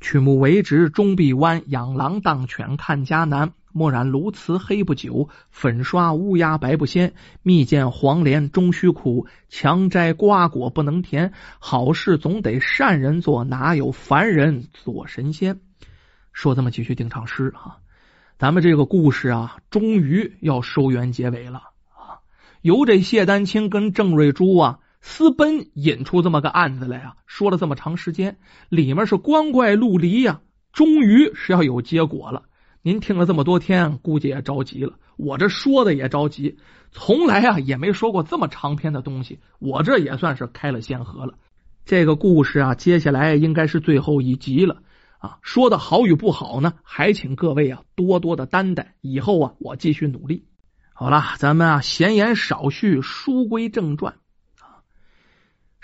曲目为直终必弯，养狼当犬看家难。墨染鸬鹚黑不久，粉刷乌鸦白不鲜。蜜饯黄连终须苦，强摘瓜果不能甜。好事总得善人做，哪有凡人做神仙？说这么几句定场诗啊，咱们这个故事啊，终于要收圆结尾了啊！由这谢丹青跟郑瑞珠啊私奔引出这么个案子来啊，说了这么长时间，里面是光怪陆离呀，终于是要有结果了。您听了这么多天，估计也着急了。我这说的也着急，从来啊也没说过这么长篇的东西，我这也算是开了先河了。这个故事啊，接下来应该是最后一集了。啊，说的好与不好呢，还请各位啊多多的担待。以后啊，我继续努力。好了，咱们啊闲言少叙，书归正传。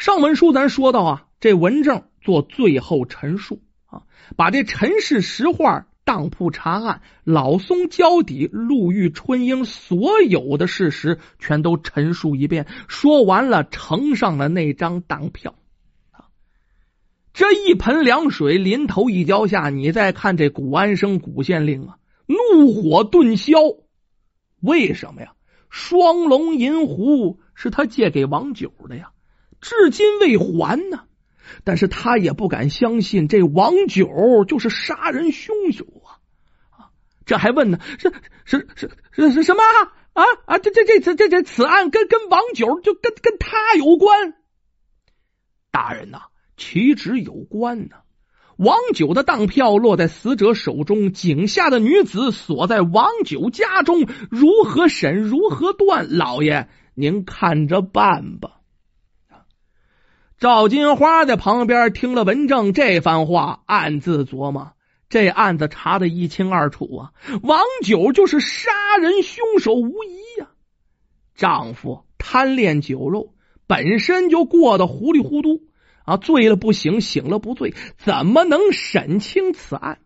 上文书咱说到啊，这文正做最后陈述啊，把这陈氏石画、当铺查案、老松交底、陆玉春英所有的事实全都陈述一遍。说完了，呈上了那张当票。这一盆凉水淋头一浇下，你再看这古安生古县令啊，怒火顿消。为什么呀？双龙银壶是他借给王九的呀，至今未还呢。但是他也不敢相信这王九就是杀人凶手啊！啊，这还问呢？是是是是是什么啊啊？这这这这这这此案跟跟王九就跟跟他有关？大人呐！岂止有关呢？王九的当票落在死者手中，井下的女子锁在王九家中，如何审？如何断？老爷，您看着办吧。赵金花在旁边听了文正这番话，暗自琢磨：这案子查的一清二楚啊，王九就是杀人凶手无疑呀。丈夫贪恋酒肉，本身就过得糊里糊涂。啊，醉了不醒，醒了不醉，怎么能审清此案？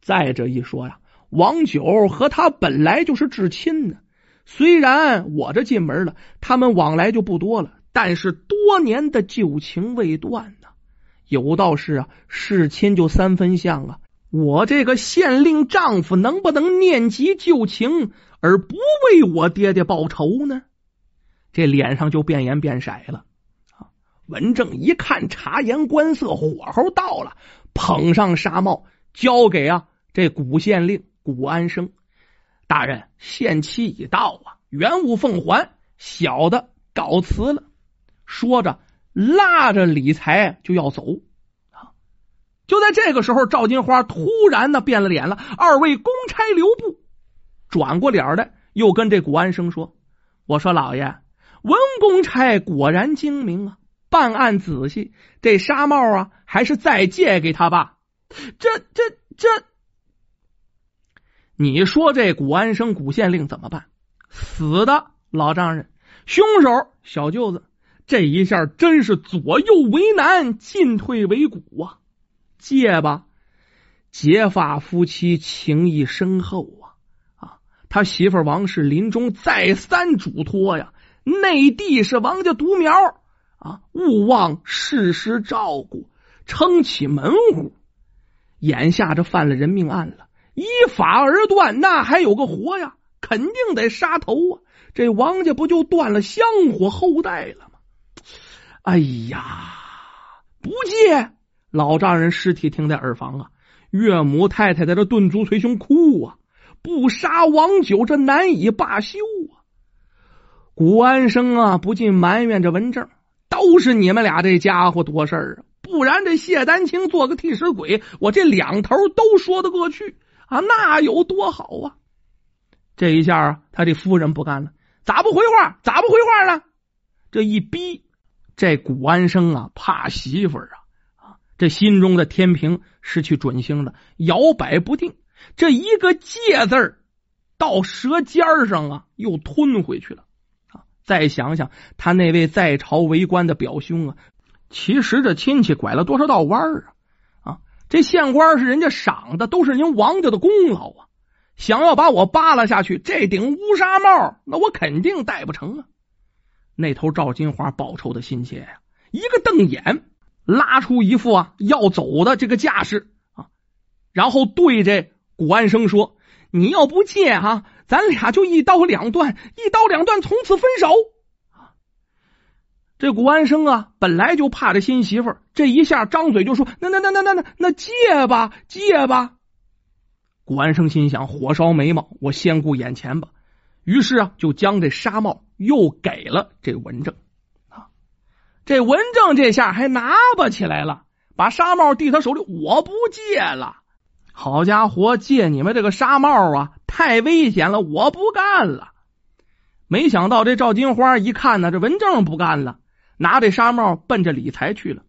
再者一说呀，王九和他本来就是至亲呢。虽然我这进门了，他们往来就不多了，但是多年的旧情未断呢。有道是啊，事亲就三分像啊。我这个县令丈夫能不能念及旧情，而不为我爹爹报仇呢？这脸上就变颜变色了。文正一看察言观色，火候到了，捧上纱帽交给啊这古县令古安生大人，限期已到啊，原物奉还，小的告辞了。说着，拉着李才就要走。就在这个时候，赵金花突然呢变了脸了，二位公差留步，转过脸来，又跟这古安生说：“我说老爷，文公差果然精明啊。”办案仔细，这纱帽啊，还是再借给他吧。这、这、这，你说这古安生古县令怎么办？死的老丈人，凶手小舅子，这一下真是左右为难，进退维谷啊！借吧，结发夫妻情谊深厚啊！啊，他媳妇王氏临终再三嘱托呀，内地是王家独苗。啊！勿忘事时照顾，撑起门户。眼下这犯了人命案了，依法而断，那还有个活呀？肯定得杀头啊！这王家不就断了香火后代了？哎呀，不借！老丈人尸体停在耳房啊，岳母太太在这顿足捶胸哭啊！不杀王九，这难以罢休啊！古安生啊，不禁埋怨着文正。都是你们俩这家伙多事儿啊！不然这谢丹青做个替死鬼，我这两头都说得过去啊，那有多好啊！这一下啊，他这夫人不干了，咋不回话？咋不回话呢？这一逼，这古安生啊，怕媳妇儿啊啊，这心中的天平失去准星了，摇摆不定。这一个借字儿到舌尖上啊，又吞回去了。啊再想想他那位在朝为官的表兄啊，其实这亲戚拐了多少道弯儿啊！啊，这县官是人家赏的，都是您王家的功劳啊！想要把我扒拉下去，这顶乌纱帽，那我肯定戴不成啊！那头赵金花报仇的心切呀，一个瞪眼，拉出一副啊要走的这个架势啊然后对着古安生说：“你要不借哈，咱俩就一刀两断，一刀两断，从此分手。”这古安生啊，本来就怕这新媳妇儿，这一下张嘴就说：“那那那那那那那借吧，借吧。”古安生心想：火烧眉毛，我先顾眼前吧。于是啊，就将这纱帽又给了这文正啊。这文正这下还拿不起来了，把纱帽递他手里：“我不借了。”好家伙，借你们这个纱帽啊，太危险了，我不干了。没想到这赵金花一看呢，这文正不干了。拿这纱帽奔着李才去了。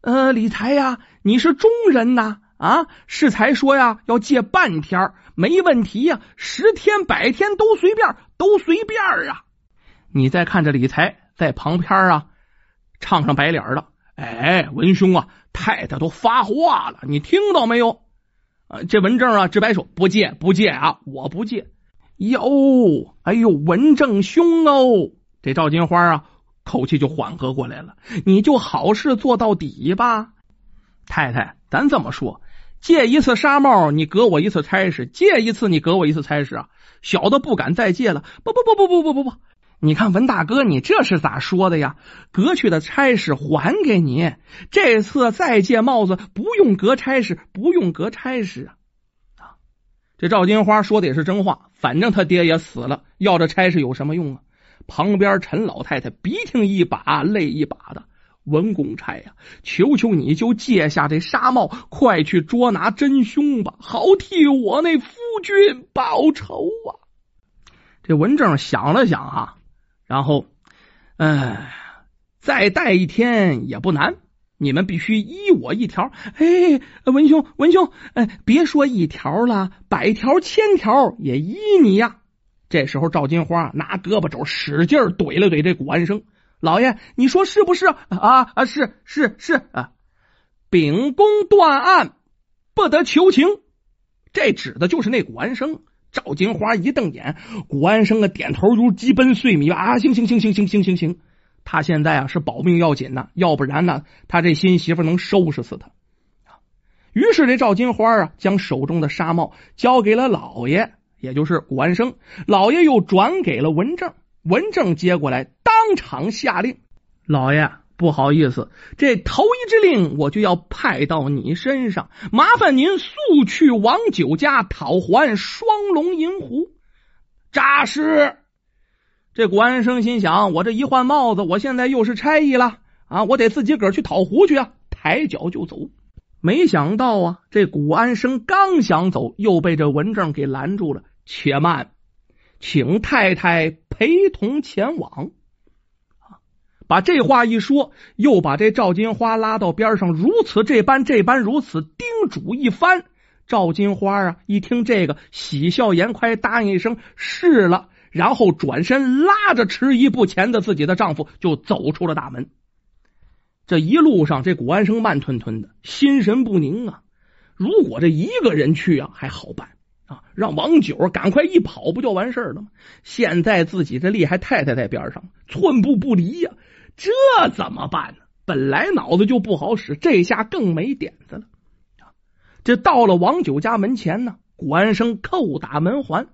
呃，李才呀，你是中人呐啊！适才说呀，要借半天没问题呀，十天百天都随便，都随便啊！你再看这李才在旁边啊，唱上白脸了。哎，文兄啊，太太都发话了，你听到没有？啊，这文正啊，直摆手不借，不借啊，我不借。哟，哎呦，文正兄哦，这赵金花啊。口气就缓和过来了，你就好事做到底吧，太太，咱这么说，借一次纱帽，你隔我一次差事；借一次，你隔我一次差事啊！小的不敢再借了。不不不不不不不不，你看文大哥，你这是咋说的呀？革去的差事还给你，这次再借帽子，不用革差事，不用革差事啊！啊，这赵金花说的也是真话，反正他爹也死了，要这差事有什么用啊？旁边陈老太太鼻涕一把泪一把的，文公差呀，求求你就借下这纱帽，快去捉拿真凶吧，好替我那夫君报仇啊！这文正想了想啊，然后，哎，再待一天也不难，你们必须依我一条。哎，文兄，文兄，哎，别说一条了，百条千条也依你呀。这时候，赵金花拿胳膊肘使劲怼了怼这古安生老爷，你说是不是啊？啊，是是是啊！秉公断案，不得求情。这指的就是那古安生。赵金花一瞪眼，谷安生啊点头如鸡奔碎米啊！行行行行行行行行，他现在啊是保命要紧呐，要不然呢，他这新媳妇能收拾死他。于是这赵金花啊，将手中的纱帽交给了老爷。也就是谷安生老爷又转给了文正，文正接过来，当场下令：“老爷，不好意思，这头一支令我就要派到你身上，麻烦您速去王九家讨还双龙银壶。”扎实。这古安生心想：我这一换帽子，我现在又是差役了啊！我得自己个儿去讨壶去啊！抬脚就走。没想到啊，这古安生刚想走，又被这文正给拦住了。且慢，请太太陪同前往。把这话一说，又把这赵金花拉到边上，如此这般这般如此叮嘱一番。赵金花啊，一听这个，喜笑颜开，答应一声是了，然后转身拉着迟疑不前的自己的丈夫就走出了大门。这一路上，这古安生慢吞吞的，心神不宁啊。如果这一个人去啊，还好办啊。让王九赶快一跑，不就完事儿了吗？现在自己这厉害太太在边上，寸步不离呀，这怎么办呢？本来脑子就不好使，这下更没点子了。这到了王九家门前呢，古安生叩打门环，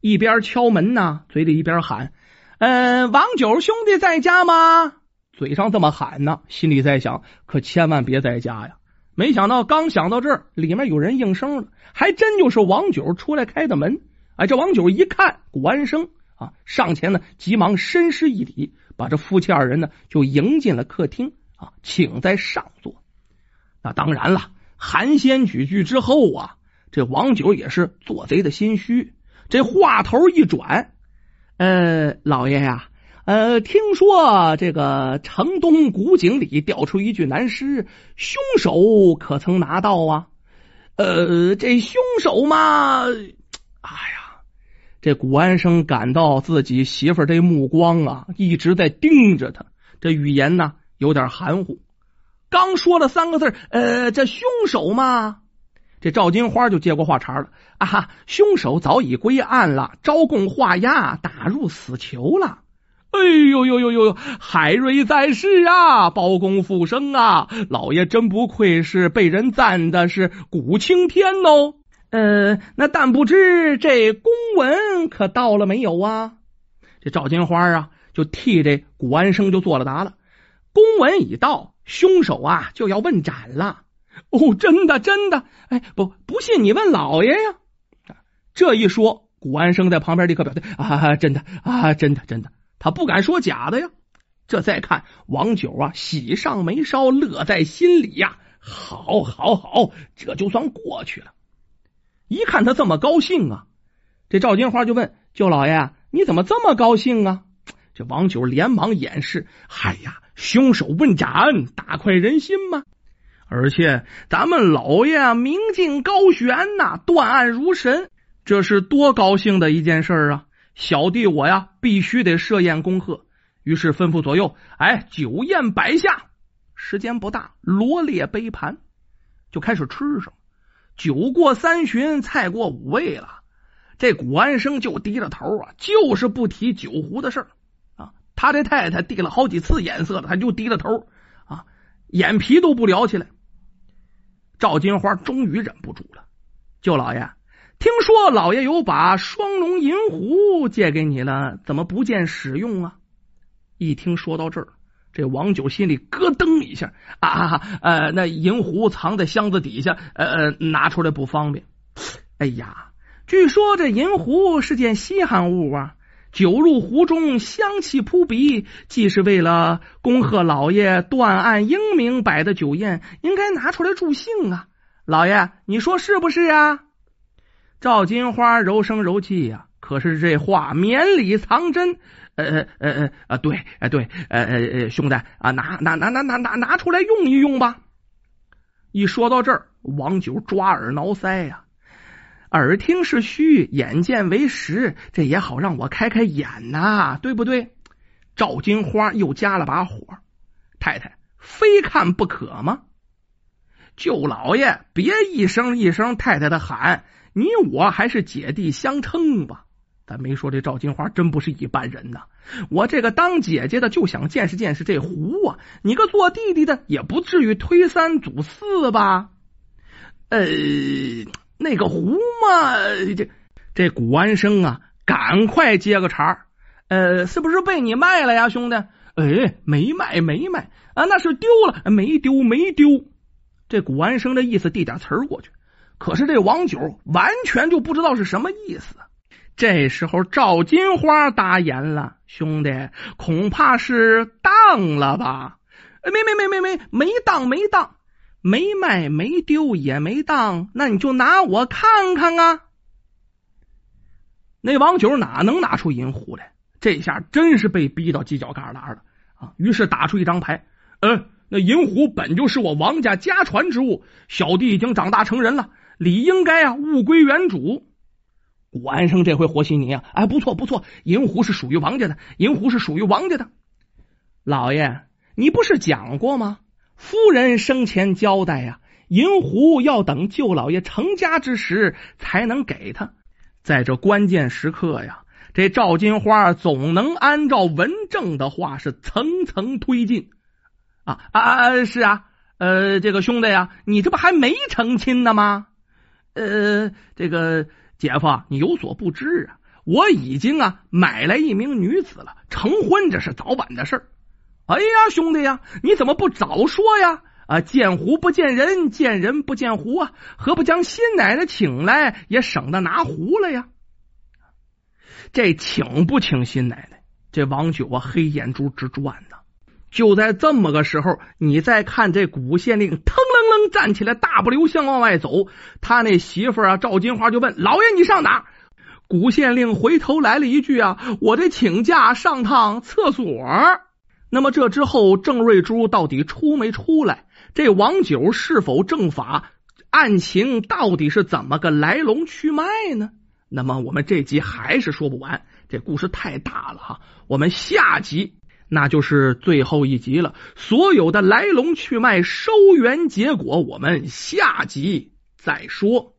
一边敲门呢，嘴里一边喊：“嗯，王九兄弟在家吗？”嘴上这么喊呢，心里在想：可千万别在家呀。没想到，刚想到这儿，里面有人应声了，还真就是王九出来开的门。哎，这王九一看古安生啊，上前呢，急忙深施一礼，把这夫妻二人呢就迎进了客厅啊，请在上座。那当然了，寒暄几句之后啊，这王九也是做贼的心虚，这话头一转，呃，老爷呀。呃，听说这个城东古井里掉出一具男尸，凶手可曾拿到啊？呃，这凶手嘛，哎呀，这古安生感到自己媳妇这目光啊，一直在盯着他，这语言呢有点含糊。刚说了三个字，呃，这凶手嘛，这赵金花就接过话茬了啊，凶手早已归案了，招供画押，打入死囚了。哎呦呦呦呦！海瑞在世啊，包公复生啊！老爷真不愧是被人赞的是古青天哦。呃，那但不知这公文可到了没有啊？这赵金花啊，就替这古安生就做了答了。公文已到，凶手啊就要问斩了。哦，真的真的？哎，不不信你问老爷呀。这一说，古安生在旁边立刻表态啊，真的啊，真的真的。他不敢说假的呀。这再看王九啊，喜上眉梢，乐在心里呀。好，好，好，这就算过去了。一看他这么高兴啊，这赵金花就问舅老爷：“你怎么这么高兴啊？”这王九连忙掩饰：“嗨呀，凶手问斩，大快人心嘛。而且咱们老爷明镜高悬呐，断案如神，这是多高兴的一件事啊！”小弟我呀，必须得设宴恭贺。于是吩咐左右：“哎，酒宴摆下。”时间不大，罗列杯盘就开始吃上。酒过三巡，菜过五味了。这古安生就低着头啊，就是不提酒壶的事儿啊。他这太太递了好几次眼色了，他就低着头啊，眼皮都不撩起来。赵金花终于忍不住了：“舅老爷。”听说老爷有把双龙银壶借给你了，怎么不见使用啊？一听说到这儿，这王九心里咯噔一下啊！呃，那银壶藏在箱子底下，呃呃，拿出来不方便。哎呀，据说这银壶是件稀罕物啊，酒入壶中，香气扑鼻，既是为了恭贺老爷断案英明摆的酒宴，应该拿出来助兴啊！老爷，你说是不是啊？赵金花柔声柔气呀，可是这话绵里藏针。呃呃呃呃啊，对，哎对，呃呃呃，兄弟啊，拿拿拿拿拿拿拿出来用一用吧。一说到这儿，王九抓耳挠腮呀，耳听是虚，眼见为实，这也好让我开开眼呐，对不对？赵金花又加了把火，太太非看不可吗？舅老爷，别一声一声太太的喊。你我还是姐弟相称吧，咱没说这赵金花真不是一般人呐。我这个当姐姐的就想见识见识这壶啊，你个做弟弟的也不至于推三阻四吧？呃，那个壶嘛，这这古安生啊，赶快接个茬儿呃，是不是被你卖了呀，兄弟？哎，没卖，没卖啊，那是丢了，没丢，没丢。这古安生的意思递点词儿过去。可是这王九完全就不知道是什么意思。这时候赵金花答言了：“兄弟，恐怕是当了吧？没没没没没没当没当，没卖没丢也没当，那你就拿我看看啊！”那王九哪能拿出银壶来？这下真是被逼到犄角旮旯了啊！于是打出一张牌：“嗯，那银壶本就是我王家家传之物，小弟已经长大成人了。”理应该啊，物归原主。古安生这回和稀泥啊！哎，不错不错，银狐是属于王家的，银狐是属于王家的。老爷，你不是讲过吗？夫人生前交代呀，银狐要等舅老爷成家之时才能给他。在这关键时刻呀，这赵金花总能按照文正的话是层层推进啊啊！是啊，呃，这个兄弟呀，你这不还没成亲呢吗？呃，这个姐夫，你有所不知啊，我已经啊买来一名女子了，成婚这是早晚的事儿。哎呀，兄弟呀，你怎么不早说呀？啊，见壶不见人，见人不见壶啊，何不将新奶奶请来，也省得拿壶了呀？这请不请新奶奶？这王九啊，黑眼珠直转呢。就在这么个时候，你再看这古县令腾楞楞站起来，大步流星往外走。他那媳妇啊，赵金花就问：“老爷，你上哪？”古县令回头来了一句：“啊，我得请假上趟厕所。”那么这之后，郑瑞珠到底出没出来？这王九是否正法？案情到底是怎么个来龙去脉呢？那么我们这集还是说不完，这故事太大了哈。我们下集。那就是最后一集了，所有的来龙去脉、收圆结果，我们下集再说。